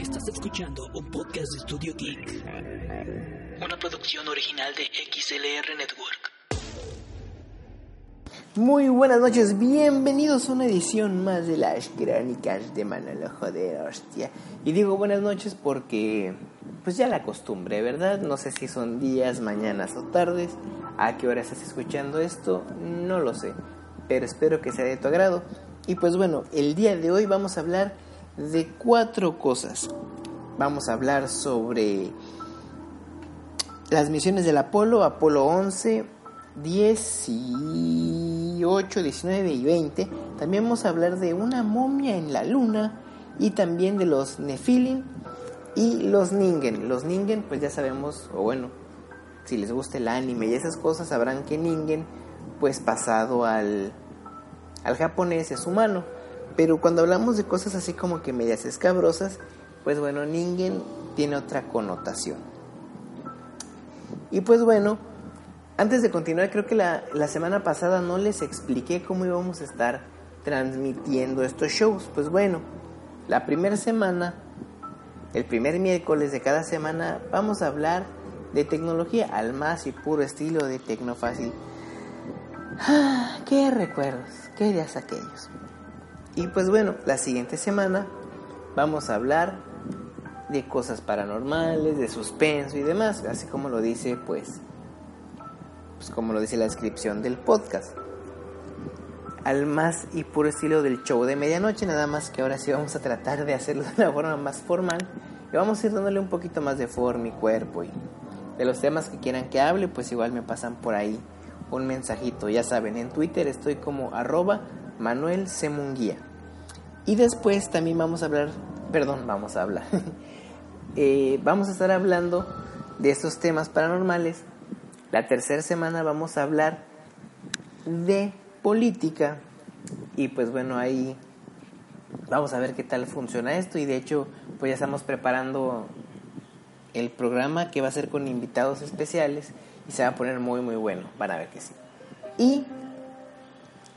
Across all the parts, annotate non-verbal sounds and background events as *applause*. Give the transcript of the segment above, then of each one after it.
Estás escuchando un podcast de Studio Geek. Una producción original de XLR Network. Muy buenas noches, bienvenidos a una edición más de las crónicas de Manolo, joder, hostia. Y digo buenas noches porque, pues ya la costumbre, ¿verdad? No sé si son días, mañanas o tardes. ¿A qué hora estás escuchando esto? No lo sé, pero espero que sea de tu agrado. Y pues bueno, el día de hoy vamos a hablar de cuatro cosas. Vamos a hablar sobre las misiones del Apolo, Apolo 11, 18, 19 y 20. También vamos a hablar de una momia en la luna y también de los Nephilim y los Ningen. Los Ningen, pues ya sabemos, o bueno, si les gusta el anime y esas cosas, sabrán que Ningen, pues pasado al, al japonés es humano. Pero cuando hablamos de cosas así como que medias escabrosas, pues bueno, Ningen tiene otra connotación. Y pues bueno, antes de continuar, creo que la, la, semana pasada no les expliqué cómo íbamos a estar transmitiendo estos shows. Pues bueno, la primera semana, el primer miércoles de cada semana, vamos a hablar de tecnología al más y puro estilo de Tecnofácil. Ah, qué recuerdos, qué días aquellos. Y pues bueno, la siguiente semana vamos a hablar de cosas paranormales, de suspenso y demás, así como lo dice pues pues como lo dice la descripción del podcast. Al más y puro estilo del show de medianoche, nada más que ahora sí vamos a tratar de hacerlo de una forma más formal y vamos a ir dándole un poquito más de forma y cuerpo y de los temas que quieran que hable, pues igual me pasan por ahí un mensajito, ya saben, en Twitter estoy como arroba Manuel Semunguía. Y después también vamos a hablar, perdón, vamos a hablar, *laughs* eh, vamos a estar hablando de estos temas paranormales. La tercera semana vamos a hablar de política y pues bueno, ahí vamos a ver qué tal funciona esto y de hecho pues ya estamos preparando el programa que va a ser con invitados especiales y se va a poner muy muy bueno, van a ver que sí. Y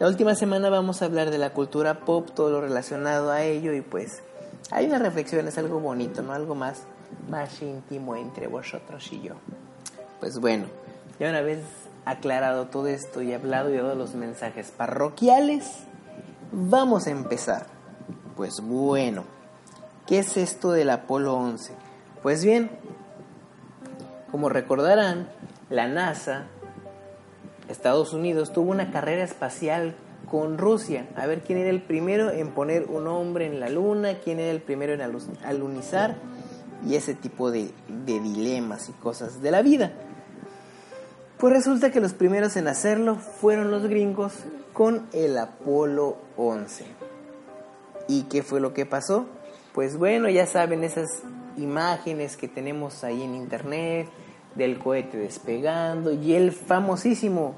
la última semana vamos a hablar de la cultura pop, todo lo relacionado a ello y pues hay una reflexión, es algo bonito, ¿no? Algo más, más íntimo entre vosotros y yo. Pues bueno, ya una vez aclarado todo esto y hablado y dado los mensajes parroquiales, vamos a empezar. Pues bueno, ¿qué es esto del Apolo 11? Pues bien, como recordarán, la NASA Estados Unidos tuvo una carrera espacial con Rusia, a ver quién era el primero en poner un hombre en la luna, quién era el primero en alunizar y ese tipo de, dilemas y cosas de la vida. Pues resulta que los primeros en hacerlo fueron los gringos con el Apolo 11. ¿Y qué fue lo que pasó? Pues bueno, ya saben esas imágenes que tenemos ahí en internet, del cohete despegando y el famosísimo,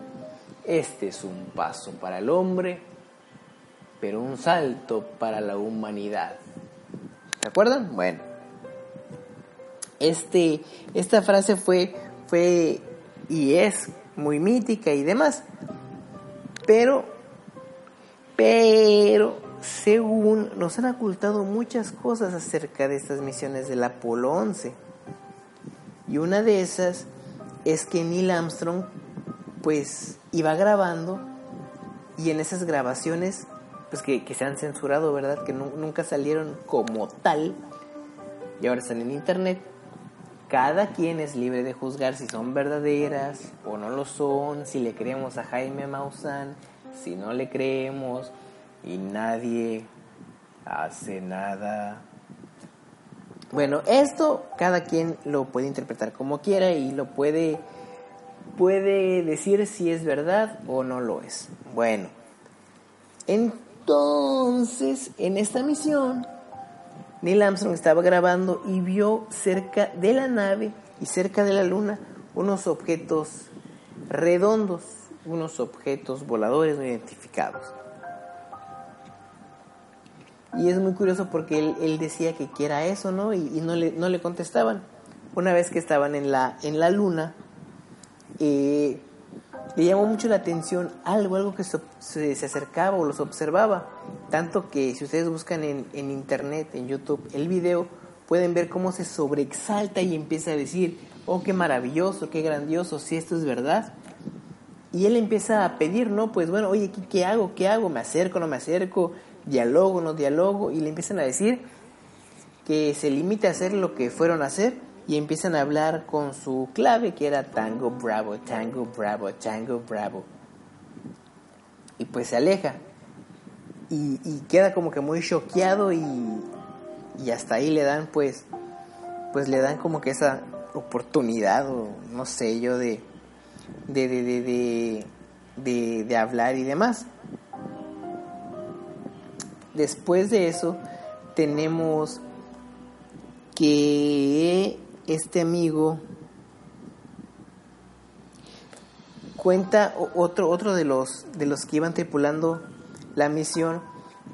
este es un paso para el hombre, pero un salto para la humanidad. ¿Se acuerdan? Bueno, este, esta frase fue, fue y es muy mítica y demás, pero, pero, según nos han ocultado muchas cosas acerca de estas misiones del Apolo 11 y una de esas es que Neil Armstrong pues iba grabando y en esas grabaciones pues que, se han censurado, ¿verdad? Que nunca salieron como tal y ahora están en internet. Cada quien es libre de juzgar si son verdaderas o no lo son, si le creemos a Jaime Maussan, si no le creemos y nadie hace nada. Bueno, esto cada quien lo puede interpretar como quiera y lo puede, puede decir si es verdad o no lo es. Bueno, entonces en esta misión Neil Armstrong estaba grabando y vio cerca de la nave y cerca de la luna unos objetos redondos, unos objetos voladores no identificados. Y es muy curioso porque él, decía que, quiera eso, ¿no? Y, no, le, no le contestaban. Una vez que estaban en la, en la luna, eh, le llamó mucho la atención algo, algo que se, se, acercaba o los observaba. Tanto que si ustedes buscan en, en, internet, en YouTube, el video, pueden ver cómo se sobreexalta y empieza a decir, oh, qué maravilloso, qué grandioso, si esto es verdad. Y él empieza a pedir, ¿no? Pues bueno, oye, ¿qué, qué hago? ¿Qué hago? ¿Me acerco? ¿No me acerco? ¿Dialogo? ¿No dialogo? Y le empiezan a decir que se limite a hacer lo que fueron a hacer y empiezan a hablar con su clave que era Tango Bravo, Tango Bravo, Tango Bravo. Y pues se aleja. Y, queda como que muy choqueado y, hasta ahí le dan pues pues le dan como que esa oportunidad o no sé yo de, de, de, de, de hablar y demás. Después de eso tenemos que este amigo cuenta otro, otro de, los, de los que iban tripulando la misión,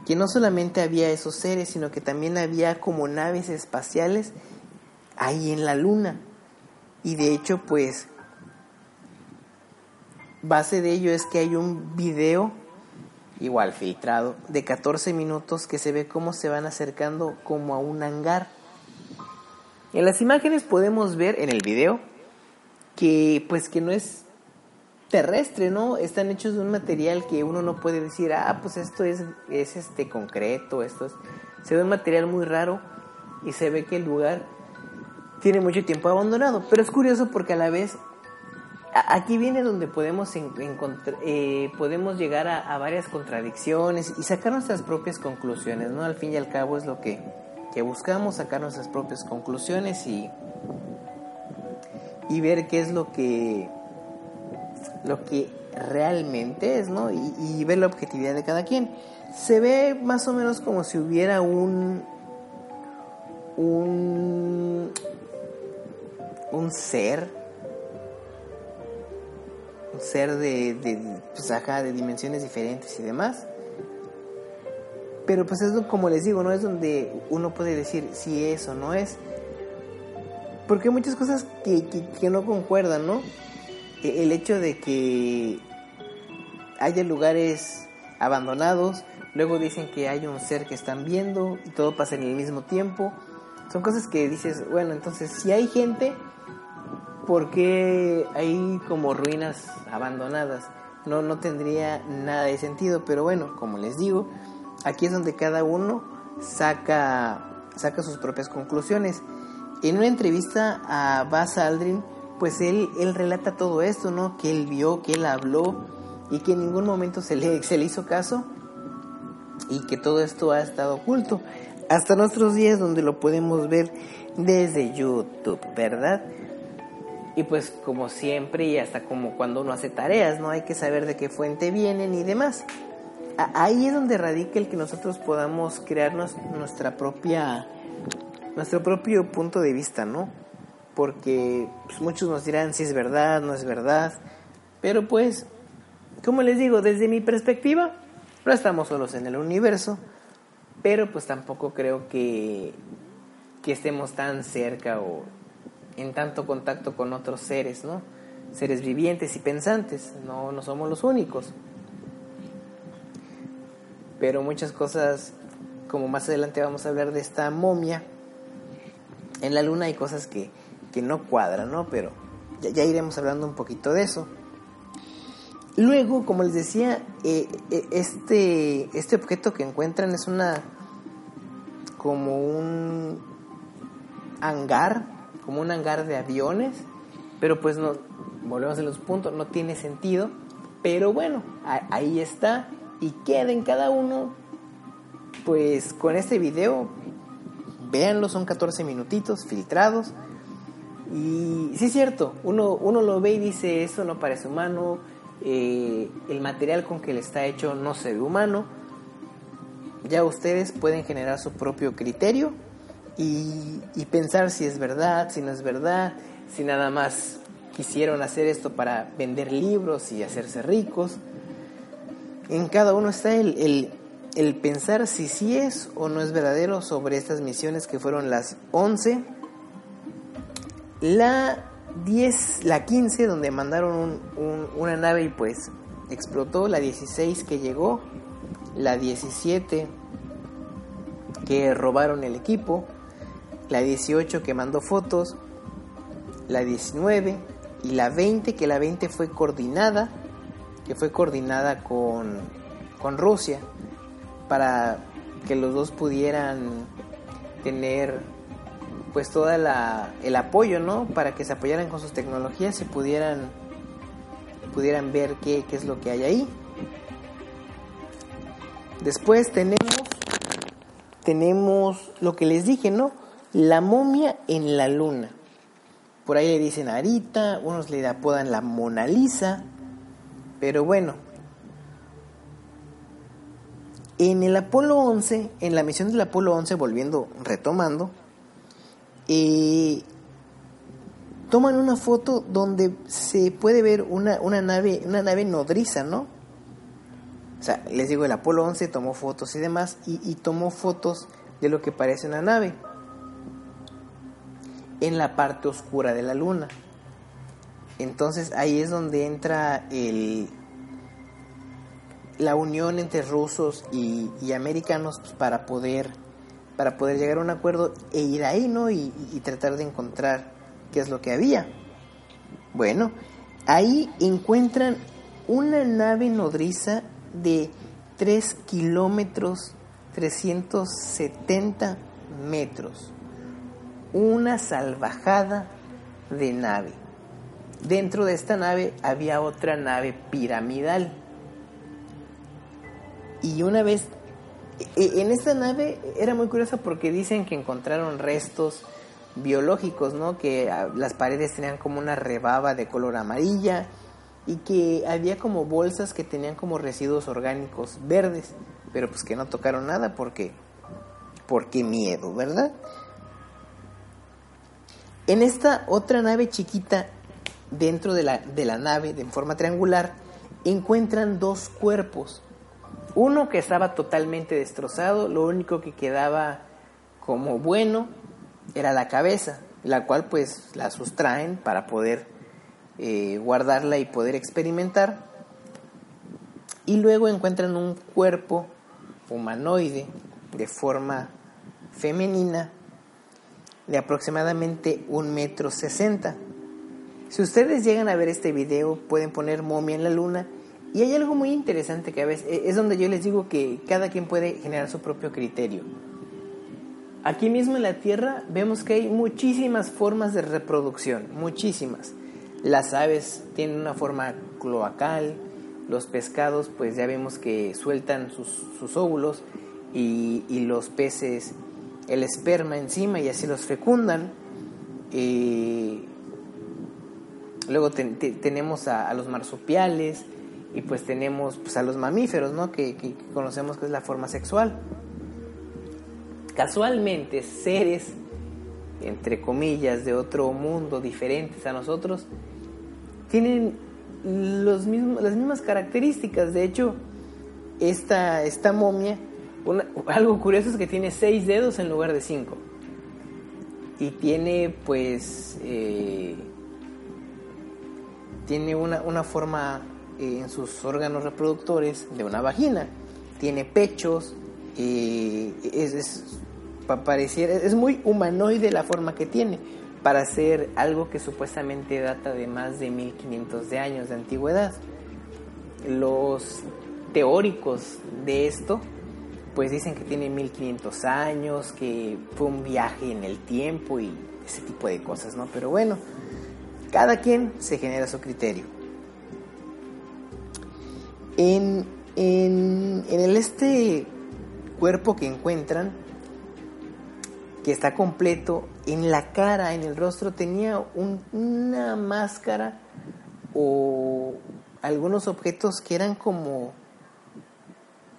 que no solamente había esos seres, sino que también había como naves espaciales ahí en la luna. Y de hecho, pues, base de ello es que hay un video, igual filtrado, de 14 minutos que se ve cómo se van acercando como a un hangar en las imágenes podemos ver en el video que pues que no es terrestre, ¿no? Están hechos de un material que uno no puede decir, ah, pues esto es, es este concreto, esto es... Se ve un material muy raro y se ve que el lugar tiene mucho tiempo abandonado. Pero es curioso porque a la vez aquí viene donde podemos, eh, podemos llegar a, varias contradicciones y sacar nuestras propias conclusiones, ¿no? Al fin y al cabo es lo que que buscamos sacar nuestras propias conclusiones y, y ver qué es lo que, lo que realmente es, ¿no? Y, ver la objetividad de cada quien. Se ve más o menos como si hubiera un, un, un ser, ser de, pues, ajá, de dimensiones diferentes y demás pero pues es como les digo, no es donde uno puede decir si es o no es. Porque hay muchas cosas que, que, no concuerdan, ¿no? E, el hecho de que haya lugares abandonados, luego dicen que hay un ser que están viendo y todo pasa en el mismo tiempo. Son cosas que dices, bueno, entonces si hay gente, ¿por qué hay como ruinas abandonadas? No, no tendría nada de sentido, pero bueno, como les digo, aquí es donde cada uno saca, saca sus propias conclusiones. En una entrevista a Buzz Aldrin, pues él, él relata todo esto, ¿no? Que él vio, que él habló y que en ningún momento se le, se le hizo caso y que todo esto ha estado oculto. Hasta nuestros días donde lo podemos ver desde YouTube, ¿verdad? Y pues como siempre y hasta como cuando uno hace tareas, ¿no? Hay que saber de qué fuente vienen y demás ahí es donde radica el que nosotros podamos crear nuestra propia nuestro propio punto de vista, ¿no? Porque pues, muchos nos dirán si es verdad, no es verdad, pero pues, como les digo, desde mi perspectiva, no estamos solos en el universo, pero pues tampoco creo que, que estemos tan cerca o en tanto contacto con otros seres, ¿no? Seres vivientes y pensantes, no, no somos los únicos pero muchas cosas, como más adelante vamos a hablar de esta momia, en la luna hay cosas que, que no cuadran, ¿no? Pero ya, iremos hablando un poquito de eso. Luego, como les decía, eh, eh, este, este objeto que encuentran es una como un hangar, como un hangar de aviones, pero pues no, volvemos a los puntos, no tiene sentido, pero bueno, ahí está y queden cada uno pues con este video véanlo son 14 minutitos filtrados y sí es cierto uno, uno lo ve y dice eso no parece humano eh, el material con que le está hecho no se ve humano ya ustedes pueden generar su propio criterio y, pensar si es verdad si no es verdad si nada más quisieron hacer esto para vender libros y hacerse ricos. En cada uno está el, el, pensar si sí es o no es verdadero sobre estas misiones que fueron las 11, la 10, la 15 donde mandaron una nave y pues explotó, la 16 que llegó, la 17 que robaron el equipo, la 18 que mandó fotos, la 19 y la 20, que la 20 fue coordinada, que fue coordinada con, con Rusia para que los dos pudieran tener pues toda la, el apoyo, ¿no? Para que se apoyaran con sus tecnologías y pudieran pudieran ver qué, qué es lo que hay ahí. Después tenemos tenemos lo que les dije, ¿no? La momia en la luna. Por ahí le dicen Arita, unos le apodan la Mona Lisa, pero bueno. En el Apolo 11, en la misión del Apolo 11, volviendo, retomando, eh, toman una foto donde se puede ver una, una, nave, una nave nodriza, ¿no? O sea, les digo, el Apolo 11 tomó fotos y demás, y, y tomó fotos de lo que parece una nave en la parte oscura de la luna. Entonces ahí es donde entra el, la unión entre rusos y, americanos pues, para poder para poder llegar a un acuerdo e ir ahí, ¿no? Y, y, tratar de encontrar qué es lo que había. Bueno, ahí encuentran una nave nodriza de 3 kilómetros 370 metros una salvajada de nave. Dentro de esta nave había otra nave piramidal. Y una vez, e, en esta nave era muy curiosa porque dicen que encontraron restos biológicos, ¿no? Que ah, las paredes tenían como una rebaba de color amarilla y que había como bolsas que tenían como residuos orgánicos verdes, pero pues que no tocaron nada porque, porque miedo, ¿verdad? En esta otra nave chiquita, dentro de la, nave, de forma triangular, encuentran dos cuerpos. Uno que estaba totalmente destrozado, lo único que quedaba como bueno era la cabeza, la cual pues la sustraen para poder eh, guardarla y poder experimentar. Y luego encuentran un cuerpo humanoide de forma femenina de aproximadamente un metro sesenta. Si ustedes llegan a ver este video, pueden poner momia en la luna. Y hay algo muy interesante que a veces es donde yo les digo que cada quien puede generar su propio criterio. Aquí mismo en la Tierra vemos que hay muchísimas formas de reproducción, muchísimas. Las aves tienen una forma cloacal, los pescados pues ya vemos que sueltan sus, óvulos y, y los peces el esperma encima y así los fecundan. luego tenemos a, los marsupiales y pues tenemos pues, a los mamíferos, ¿no? Que, que, conocemos que es la forma sexual. Casualmente, seres, entre comillas, de otro mundo diferentes a nosotros, tienen los mismos, las mismas características. De hecho, esta, esta momia algo curioso es que tiene seis dedos en lugar de cinco. Y tiene pues... Eh, tiene una, forma eh, en sus órganos reproductores de una vagina. Tiene pechos. Eh, es, es, es muy humanoide la forma que tiene para hacer algo que supuestamente data de más de 1500 de años de antigüedad. Los teóricos de esto pues dicen que tiene 1500 años, que fue un viaje en el tiempo y ese tipo de cosas, ¿no? Pero bueno, cada quien se genera su criterio. En, en, el este cuerpo que encuentran, que está completo, en la cara, en el rostro, tenía una máscara o algunos objetos que eran como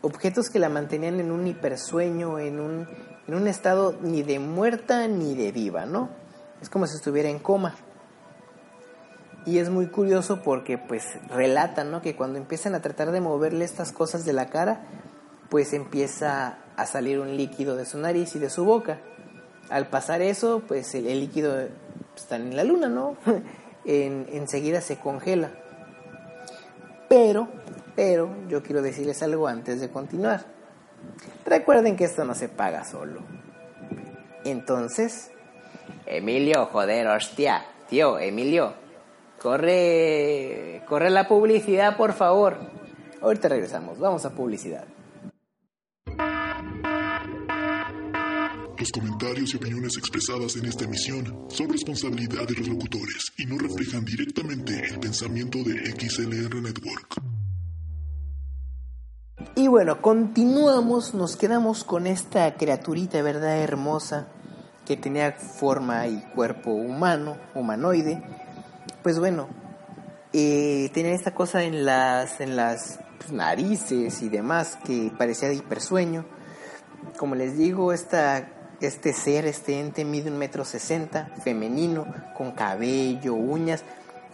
objetos que la mantenían en un hipersueño, en un, en un estado ni de muerta ni de viva, ¿no? Es como si estuviera en coma. Y es muy curioso porque pues relatan, ¿no? Que cuando empiezan a tratar de moverle estas cosas de la cara, pues empieza a salir un líquido de su nariz y de su boca. Al pasar eso, pues el, líquido está en la luna, ¿no? *laughs* en, enseguida se congela. Pero pero yo quiero decirles algo antes de continuar. Recuerden que esto no se paga solo. Entonces, Emilio, joder, hostia. Tío, Emilio, corre, corre la publicidad, por favor. Ahorita regresamos, vamos a publicidad. Los comentarios y opiniones expresadas en esta emisión son responsabilidad de los locutores y no reflejan directamente el pensamiento de XLR Network. Bueno, continuamos, nos quedamos con esta criaturita, ¿verdad? Hermosa, que tenía forma y cuerpo humano, humanoide. Pues bueno, eh, tenía esta cosa en las, en las pues, narices y demás que parecía de hipersueño. Como les digo, esta este ser, este ente mide un metro sesenta, femenino, con cabello, uñas,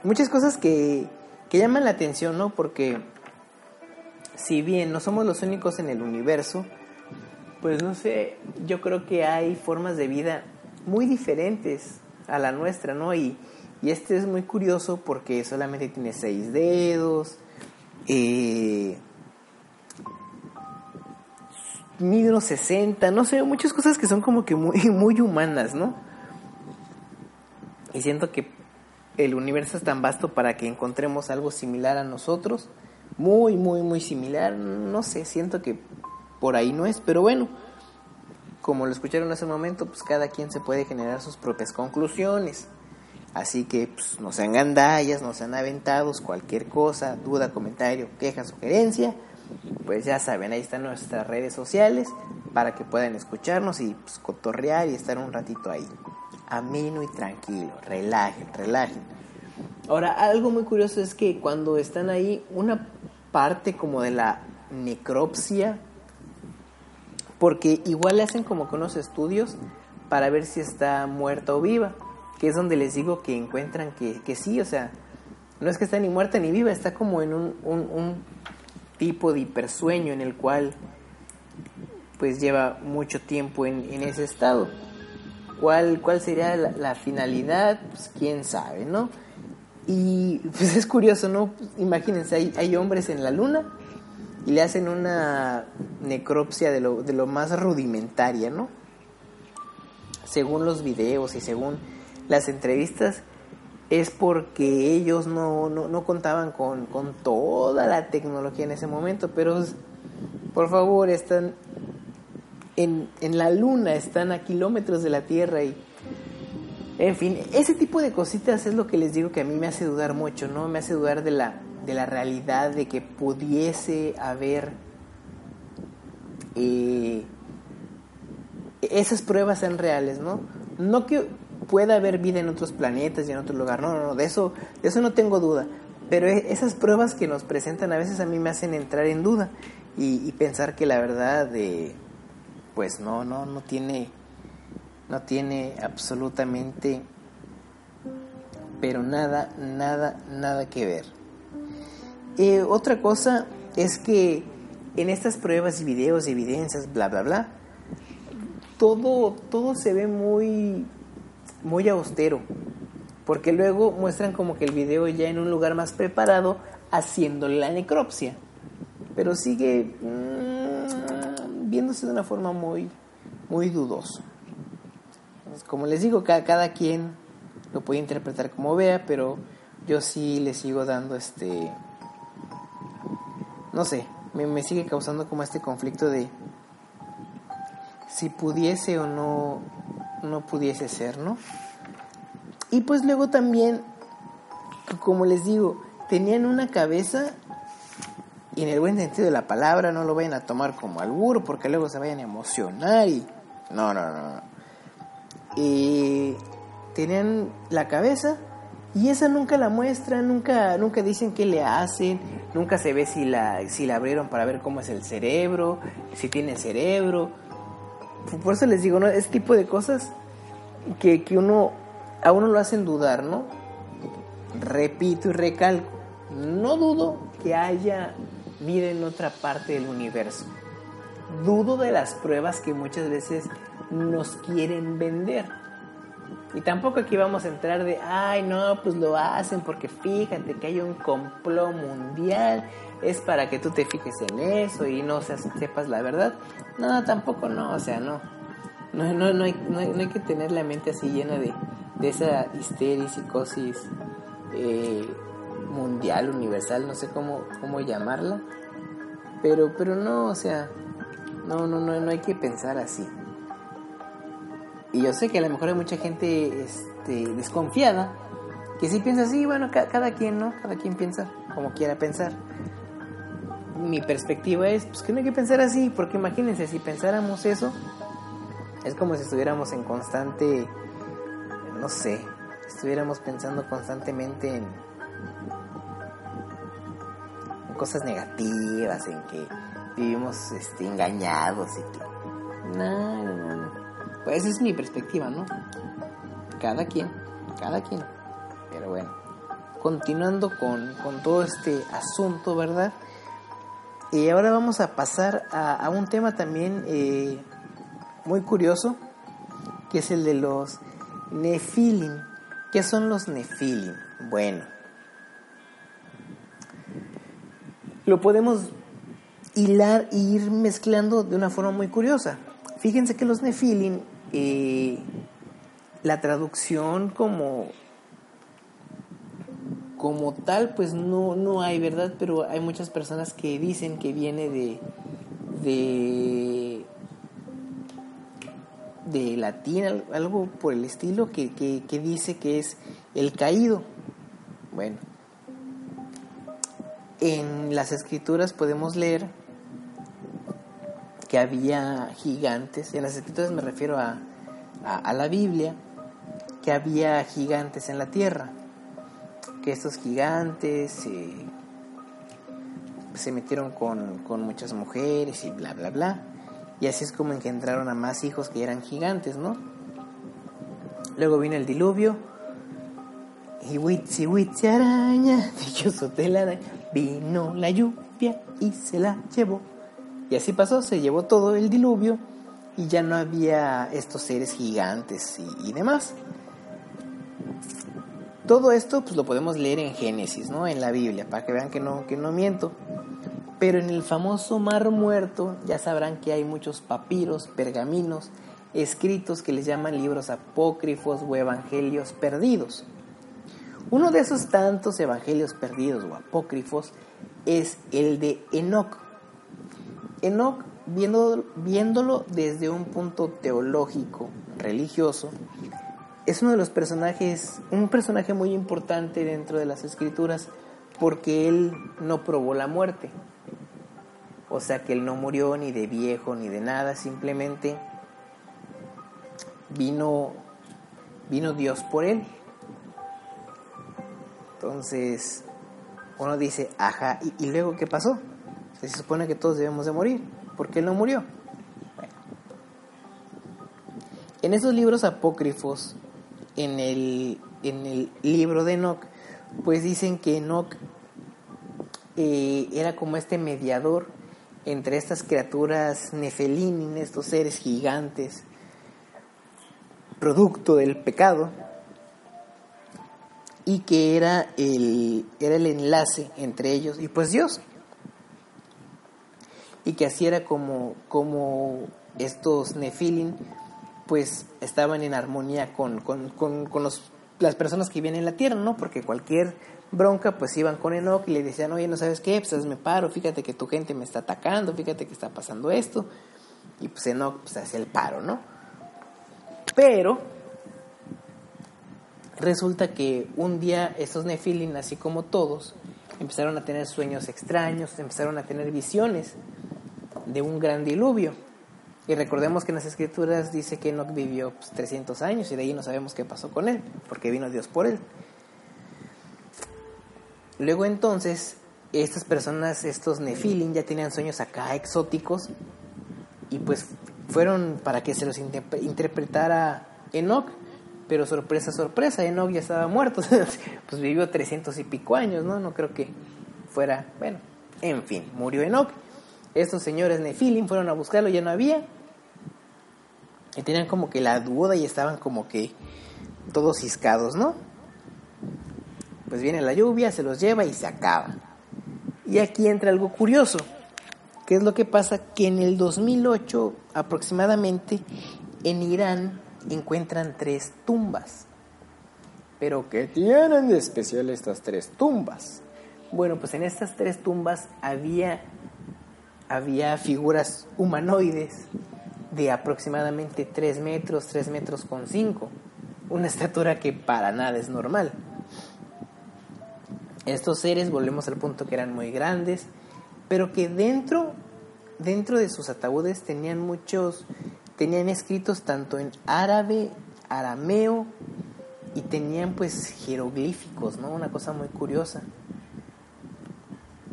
muchas cosas que, que llaman la atención, ¿no? Porque si bien no somos los únicos en el universo, pues no sé, yo creo que hay formas de vida muy diferentes a la nuestra, ¿no? Y, y este es muy curioso porque solamente tiene seis dedos, eh, mide unos 60, no sé, muchas cosas que son como que muy, *laughs* muy humanas, ¿no? Y siento que el universo es tan vasto para que encontremos algo similar a nosotros, muy, muy, muy similar, no sé, siento que por ahí no es, pero bueno, como lo escucharon hace un momento, pues cada quien se puede generar sus propias conclusiones. Así que pues, no sean gandallas, no sean aventados, cualquier cosa, duda, comentario, queja, sugerencia, pues ya saben, ahí están nuestras redes sociales para que puedan escucharnos y pues, cotorrear y estar un ratito ahí. Ameno y tranquilo, relajen, relajen. Ahora, algo muy curioso es que cuando están ahí, una parte como de la necropsia, porque igual le hacen como con unos estudios para ver si está muerta o viva, que es donde les digo que encuentran que, que sí, o sea, no es que está ni muerta ni viva, está como en un, un tipo de hipersueño en el cual pues lleva mucho tiempo en, ese estado. ¿Cuál, cuál sería la, finalidad? Pues quién sabe, ¿no? Y pues *laughs* es curioso, ¿no? Imagínense, hay, hay hombres en la luna y le hacen una necropsia de lo, de lo más rudimentaria, ¿no? Según los videos y según las entrevistas, es porque ellos no, no, contaban con, toda la tecnología en ese momento, pero por favor, están en, en la luna, están a kilómetros de la Tierra y... En fin, ese tipo de cositas es lo que les digo que a mí me hace dudar mucho, ¿no? Me hace dudar de la, de la realidad de que pudiese haber eh, esas pruebas sean reales, ¿no? No que puede haber vida en otros planetas y en otro lugar. No, no, no, de eso, de eso no tengo duda. Pero e, esas pruebas que nos presentan a veces a mí me hacen entrar en duda y, pensar que la verdad, de, pues no, no, no tiene, no tiene absolutamente, pero nada, nada, nada que ver. Eh, otra cosa es que en estas pruebas y videos evidencias, bla, bla, bla, todo, todo se ve muy muy austero, porque luego muestran como que el video ya en un lugar más preparado haciendo la necropsia, pero sigue mm, viéndose de una forma muy, muy dudosa. Como les digo, cada, cada quien lo puede interpretar como vea, pero yo sí le sigo dando este, no sé, me, me sigue causando como este conflicto de si pudiese o no no pudiese ser, ¿no? Y pues luego también, como les digo, tenían una cabeza, y en el buen sentido de la palabra, no lo vayan a tomar como albur, porque luego se vayan a emocionar y... No, no, no, no. Y tenían la cabeza y esa nunca la muestran, nunca, nunca dicen qué le hacen, nunca se ve si la, si la abrieron para ver cómo es el cerebro, si tiene cerebro por eso les digo, ¿no? Ese tipo de cosas que, que uno, a uno lo hacen dudar, ¿no? Repito y recalco, no dudo que haya vida en otra parte del universo. Dudo de las pruebas que muchas veces nos quieren vender. Y tampoco aquí vamos a entrar de, ay, no, pues lo hacen porque fíjate que hay un complot mundial, es para que tú te fijes en eso y no sepas la verdad. No, tampoco no, o sea, no. No, no, no, hay, no, hay, que tener la mente así llena de, de esa histeria psicosis eh, mundial, universal, no sé cómo, cómo llamarla. Pero, pero no, o sea, no, no, no, no hay que pensar así. Y yo sé que a lo mejor hay mucha gente este, desconfiada que sí piensa así, bueno, cada quien, ¿no? Cada quien piensa como quiera pensar. Mi perspectiva es pues, que no hay que pensar así, porque imagínense, si pensáramos eso, es como si estuviéramos en constante, no sé, estuviéramos pensando constantemente en, en cosas negativas, en que vivimos este, engañados y que... No, no, no. Pues esa es mi perspectiva, ¿no? Cada quien, cada quien. Pero bueno, continuando con, con todo este asunto, ¿verdad? Y ahora vamos a pasar a, un tema también eh, muy curioso, que es el de los nefilim. ¿Qué son los nefilim? Bueno, lo podemos hilar e ir mezclando de una forma muy curiosa. Fíjense que los nefilim, eh, la traducción como como tal, pues no, no hay, ¿verdad? Pero hay muchas personas que dicen que viene de, de, de latín, algo por el estilo, que, que dice que es el caído. Bueno, en las escrituras podemos leer que había gigantes, en las escrituras me refiero a, a, la Biblia, que había gigantes en la tierra, que estos gigantes se metieron con, con muchas mujeres y bla, bla, bla. Y así es como engendraron a más hijos que eran gigantes, ¿no? Luego vino el diluvio. Y witsi witsi araña, *laughs* dichoso araña, vino la lluvia y se la llevó. Y así pasó, se llevó todo el diluvio y ya no había estos seres gigantes y, demás. Todo esto pues lo podemos leer en Génesis, ¿no? En la Biblia, para que vean que no, que no miento. Pero en el famoso Mar Muerto ya sabrán que hay muchos papiros, pergaminos, escritos que les llaman libros apócrifos o evangelios perdidos. Uno de esos tantos evangelios perdidos o apócrifos es el de Enoch. Enoch, viéndolo, desde un punto teológico, religioso, es uno de los personajes, un personaje muy importante dentro de las escrituras, porque él no probó la muerte. O sea que él no murió ni de viejo ni de nada, simplemente vino, vino Dios por él. Entonces, uno dice, ajá, ¿y, y luego qué pasó? Se supone que todos debemos de morir. ¿Por qué él no murió? En esos libros apócrifos, en el, en el libro de Enoch, pues dicen que Enoch eh, era como este mediador entre estas criaturas nefelín, estos seres gigantes, producto del pecado, y que era el, era el enlace entre ellos y pues Dios y que así era como, como estos Nefilim pues estaban en armonía con, con, con, los, las personas que vienen en la tierra, ¿no? Porque cualquier bronca pues iban con Enoch y le decían, oye, ¿no sabes qué? Pues me paro, fíjate que tu gente me está atacando, fíjate que está pasando esto. Y pues Enoch pues hace el paro, ¿no? Pero resulta que un día estos Nefilim, así como todos, empezaron a tener sueños extraños, empezaron a tener visiones de un gran diluvio. Y recordemos que en las escrituras dice que Enoch vivió 300 pues, años y de ahí no sabemos qué pasó con él, porque vino Dios por él. Luego entonces, estas personas, estos Nefilim, ya tenían sueños acá exóticos y pues fueron para que se los interpretara Enoch. Pero sorpresa, sorpresa, Enoch ya estaba muerto, *laughs* pues vivió 300 y pico años, ¿no? No creo que fuera, bueno, en fin, murió Enoch. Estos señores Nefilim fueron a buscarlo, ya no había. Y tenían como que la duda y estaban como que todos ciscados, ¿no? Pues viene la lluvia, se los lleva y se acaba. Y aquí entra algo curioso. ¿Qué es lo que pasa? Que en el 2008 aproximadamente en Irán encuentran tres tumbas. Pero ¿qué tienen de especial estas tres tumbas? Bueno, pues en estas tres tumbas había, había figuras humanoides de aproximadamente 3 metros, 3 metros con 5. Una estatura que para nada es normal. Estos seres, volvemos al punto que eran muy grandes, pero que dentro, dentro de sus ataúdes tenían muchos, tenían escritos tanto en árabe, arameo y tenían pues jeroglíficos, ¿no? Una cosa muy curiosa.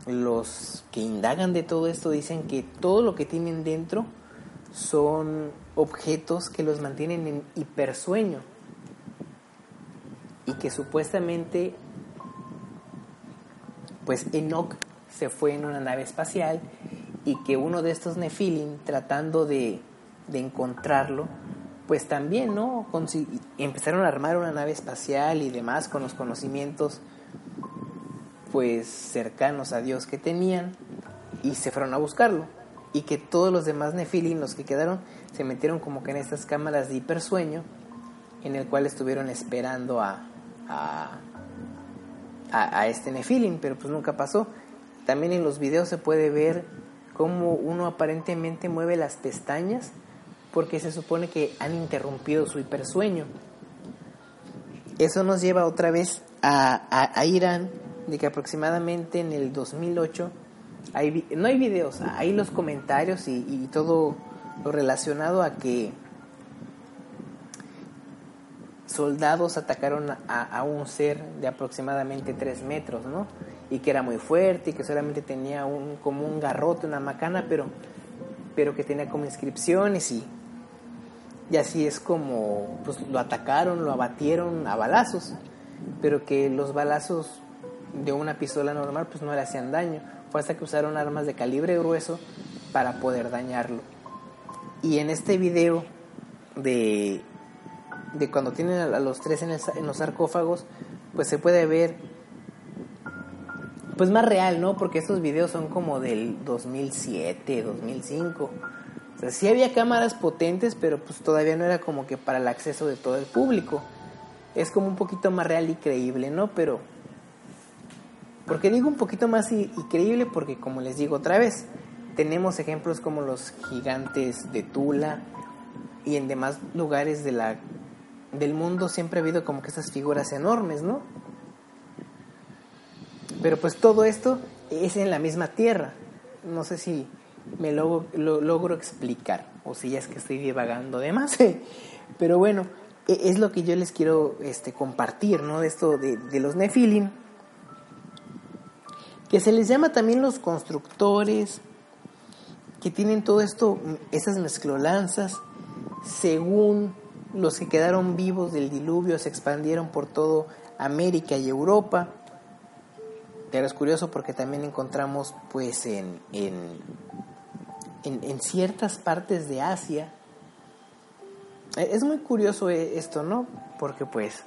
Los que indagan de todo esto dicen que todo lo que tienen dentro son objetos que los mantienen en hipersueño y que supuestamente pues Enoch se fue en una nave espacial y que uno de estos Nephilim tratando de, de encontrarlo pues también no empezaron a armar una nave espacial y demás con los conocimientos pues cercanos a Dios que tenían y se fueron a buscarlo y que todos los demás Nephilim, los que quedaron, se metieron como que en estas cámaras de hipersueño, en el cual estuvieron esperando a, a, a, este Nephilim, pero pues nunca pasó. También en los videos se puede ver cómo uno aparentemente mueve las pestañas porque se supone que han interrumpido su hipersueño. Eso nos lleva otra vez a, a Irán, de que aproximadamente en el 2008 no hay videos, hay los comentarios y, todo lo relacionado a que soldados atacaron a, un ser de aproximadamente 3 metros, ¿no? Y que era muy fuerte y que solamente tenía un, como un garrote, una macana, pero, pero que tenía como inscripciones y, y así es como pues, lo atacaron, lo abatieron a balazos, pero que los balazos de una pistola normal pues no le hacían daño fue hasta que usaron armas de calibre grueso para poder dañarlo. Y en este video de, de cuando tienen a los tres en, en los sarcófagos, pues se puede ver pues más real, ¿no? Porque estos videos son como del 2007, 2005. O sea, había cámaras potentes, pero pues todavía no era como que para el acceso de todo el público. Es como un poquito más real y creíble, ¿no? Pero porque digo un poquito más increíble porque como les digo otra vez, tenemos ejemplos como los gigantes de Tula y en demás lugares de la, del mundo siempre ha habido como que esas figuras enormes, ¿no? Pero pues todo esto es en la misma tierra. No sé si me lo, logro explicar o si ya es que estoy divagando de más. *laughs* Pero bueno, e, es lo que yo les quiero este, compartir, ¿no? De esto de, de los Nephilim que se les llama también los constructores, que tienen todo esto, esas mezclolanzas, según los que quedaron vivos del diluvio se expandieron por todo América y Europa. Pero es curioso porque también encontramos pues en, en, en, ciertas partes de Asia. Es muy curioso esto, ¿no? Porque pues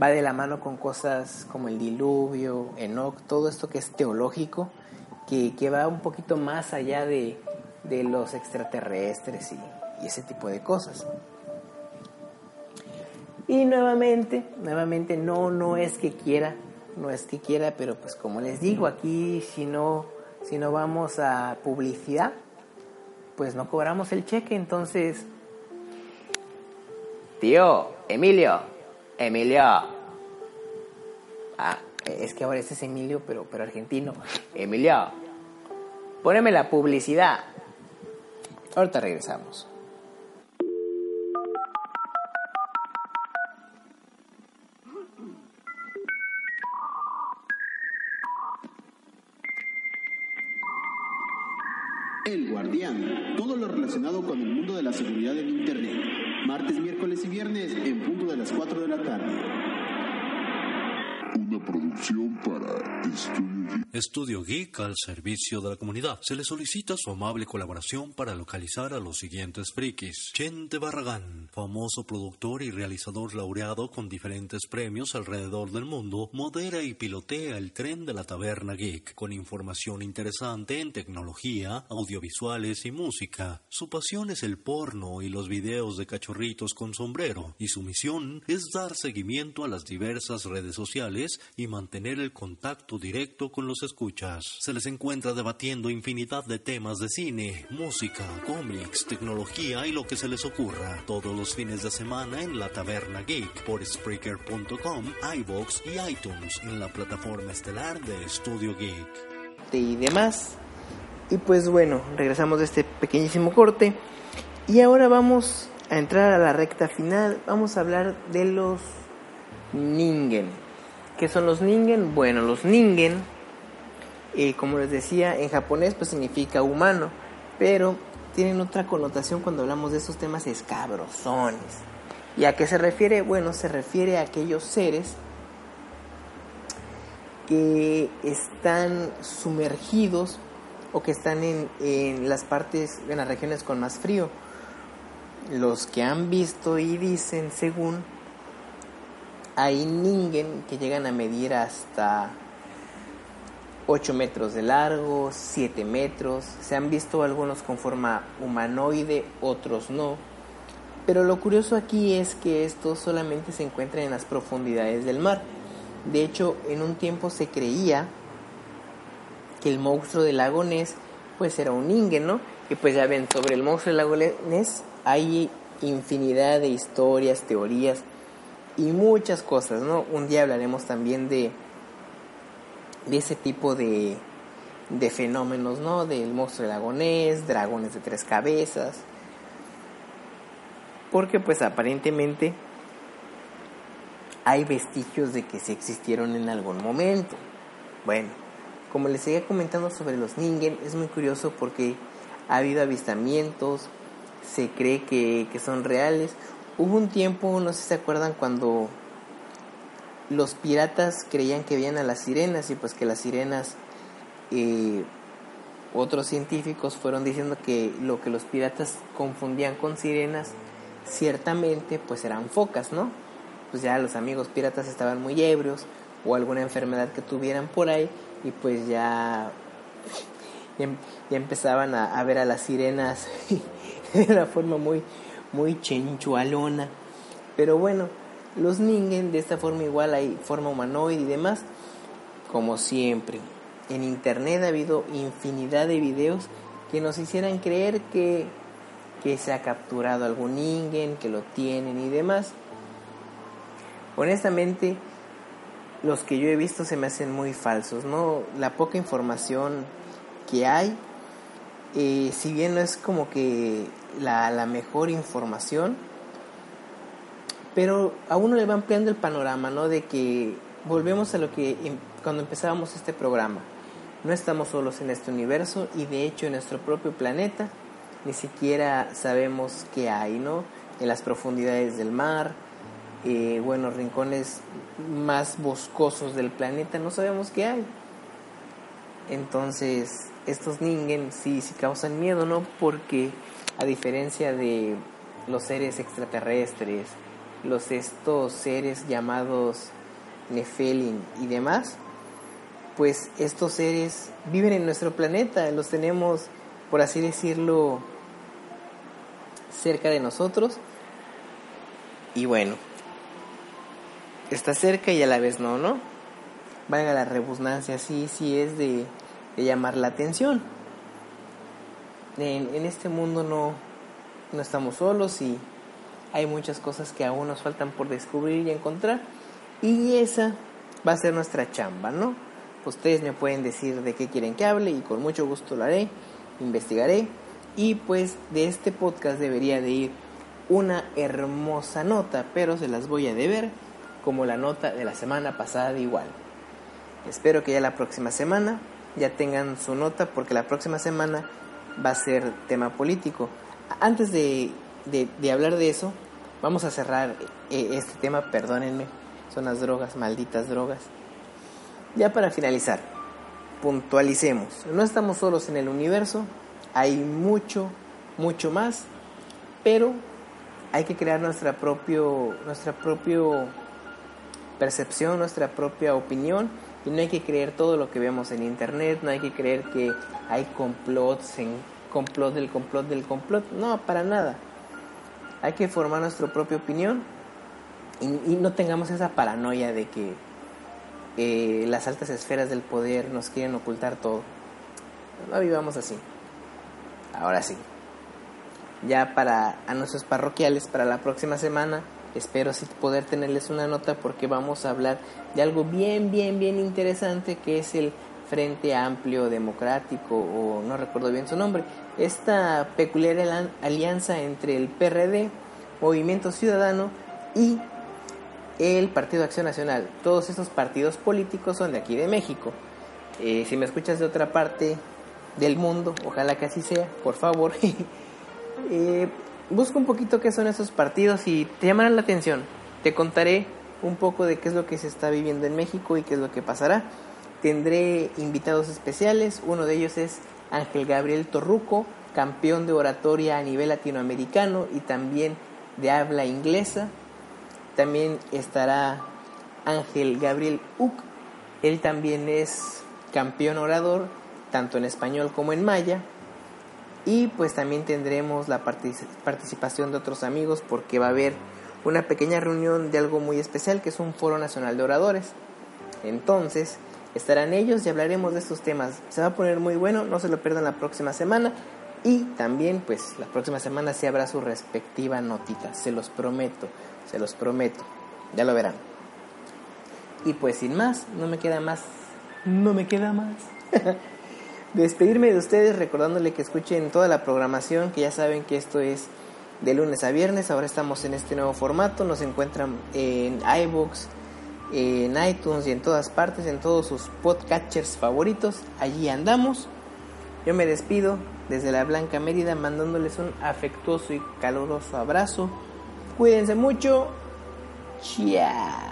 va de la mano con cosas como el diluvio, Enoch, todo esto que es teológico, que, que va un poquito más allá de, de los extraterrestres y, y, ese tipo de cosas. Y nuevamente, nuevamente no, no es que quiera, no es que quiera, pero pues como les digo, aquí si no, si no vamos a publicidad, pues no cobramos el cheque, entonces... Tío, Emilio, Emilio. Ah, es que ahora ese es Emilio, pero, pero argentino. Emilio. Poneme la publicidad. Ahorita regresamos. El Guardián. Todo lo relacionado con el mundo de la seguridad en Internet martes, miércoles y viernes en punto de las 4 de la tarde. Producción para Estudio Geek. Estudio Geek al servicio de la comunidad. Se le solicita su amable colaboración para localizar a los siguientes frikis. Chente Barragán, famoso productor y realizador laureado con diferentes premios alrededor del mundo, modera y pilotea el tren de la taberna geek con información interesante en tecnología, audiovisuales y música. Su pasión es el porno y los videos de cachorritos con sombrero y su misión es dar seguimiento a las diversas redes sociales y mantener el contacto directo con los escuchas. Se les encuentra debatiendo infinidad de temas de cine, música, cómics, tecnología y lo que se les ocurra. Todos los fines de semana en la Taberna Geek por Spreaker.com, iBox y iTunes en la plataforma estelar de Studio Geek. y demás. Y pues bueno, regresamos de este pequeñísimo corte. Y ahora vamos a entrar a la recta final. Vamos a hablar de los Ningen. ¿Qué son los Ningen? Bueno, los Ningen, eh, como les decía, en japonés pues significa humano. Pero tienen otra connotación cuando hablamos de estos temas escabrosones. ¿Y a qué se refiere? Bueno, se refiere a aquellos seres que están sumergidos o que están en, en, las partes, en las regiones con más frío. Los que han visto y dicen, según, hay ningen que llegan a medir hasta 8 metros de largo, 7 metros. Se han visto algunos con forma humanoide, otros no. Pero lo curioso aquí es que estos solamente se encuentran en las profundidades del mar. De hecho, en un tiempo se creía que el monstruo del lago Ness pues era un ningen, ¿no? Y pues ya ven, sobre el monstruo del lago Ness hay infinidad de historias, teorías y muchas cosas, ¿no? Un día hablaremos también de, de ese tipo de, de fenómenos, ¿no? Del monstruo Ness, dragones de tres cabezas. Porque pues aparentemente hay vestigios de que se existieron en algún momento. Bueno, como les seguía comentando sobre los Ningen, es muy curioso porque ha habido avistamientos, se cree que, que, son reales. Hubo un tiempo, no sé si se acuerdan, cuando los piratas creían que veían a las sirenas y pues que las sirenas, eh, otros científicos fueron diciendo que lo que los piratas confundían con sirenas, ciertamente pues eran focas, ¿no? Pues ya los amigos piratas estaban muy ebrios o alguna enfermedad que tuvieran por ahí y pues ya, ya, ya empezaban a, a, ver a las sirenas *laughs* de una forma muy, muy chenchualona. Pero bueno, los ningen de esta forma igual hay forma humanoide y demás, como siempre. En internet ha habido infinidad de videos que nos hicieran creer que, que se ha capturado algún ningen, que lo tienen y demás. Honestamente, los que yo he visto se me hacen muy falsos, ¿no? La poca información que hay, eh, si bien no es como que la, la, mejor información, pero a uno le va ampliando el panorama, ¿no? De que volvemos a lo que cuando empezábamos este programa. No estamos solos en este universo y de hecho en nuestro propio planeta ni siquiera sabemos qué hay, ¿no? En las profundidades del mar, eh, bueno, rincones más boscosos del planeta, no sabemos qué hay. Entonces, estos ningen sí, sí causan miedo, ¿no? Porque a diferencia de los seres extraterrestres, los estos seres llamados Nephilim y demás, pues estos seres viven en nuestro planeta, los tenemos, por así decirlo, cerca de nosotros. Y bueno, está cerca y a la vez no, ¿no? Valga la redundancia, sí, sí es de llamar la atención. En, en, este mundo no, no estamos solos y hay muchas cosas que aún nos faltan por descubrir y encontrar. Y esa va a ser nuestra chamba, ¿no? Ustedes me pueden decir de qué quieren que hable y con mucho gusto lo haré, investigaré. Y pues de este podcast debería de ir una hermosa nota, pero se las voy a deber como la nota de la semana pasada igual. Espero que ya la próxima semana ya tengan su nota porque la próxima semana va a ser tema político. Antes de, de, hablar de eso, vamos a cerrar eh, este tema, perdónenme, son las drogas, malditas drogas. Ya para finalizar, puntualicemos, no estamos solos en el universo, hay mucho, mucho más, pero hay que crear nuestra propio, nuestra propio percepción, nuestra propia opinión y no hay que creer todo lo que vemos en internet, no hay que creer que hay complots en complot del complot del complot, no, para nada. Hay que formar nuestra propia opinión y, no tengamos esa paranoia de que eh, las altas esferas del poder nos quieren ocultar todo. No vivamos así. Ahora sí. Ya para a nuestros parroquiales, para la próxima semana, espero poder tenerles una nota porque vamos a hablar de algo bien, bien, bien interesante que es el Frente Amplio Democrático, o no recuerdo bien su nombre, esta peculiar alianza entre el PRD, Movimiento Ciudadano y el Partido Acción Nacional. Todos estos partidos políticos son de aquí de México. Eh, si me escuchas de otra parte del mundo, ojalá que así sea, por favor. *laughs* eh, busca un poquito qué son esos partidos y te llamarán la atención. Te contaré un poco de qué es lo que se está viviendo en México y qué es lo que pasará. Tendré invitados especiales, uno de ellos es Ángel Gabriel Torruco, campeón de oratoria a nivel latinoamericano y también de habla inglesa. También estará Ángel Gabriel Uc, él también es campeón orador, tanto en español como en maya. Y pues también tendremos la participación de otros amigos porque va a haber una pequeña reunión de algo muy especial que es un foro nacional de oradores. Entonces, estarán ellos y hablaremos de estos temas. Se va a poner muy bueno, no se lo pierdan la próxima semana. Y también, pues, la próxima semana se habrá su respectiva notita. Se los prometo, se los prometo. Ya lo verán. Y pues, sin más, no me queda más. No me queda más. *laughs* Despedirme de ustedes recordándole que escuchen toda la programación, que ya saben que esto es de lunes a viernes. Ahora estamos en este nuevo formato. Nos encuentran en iBooks en iTunes y en todas partes, en todos sus podcatchers favoritos. Allí andamos. Yo me despido desde la Blanca Mérida mandándoles un afectuoso y caluroso abrazo. Cuídense mucho. Chao.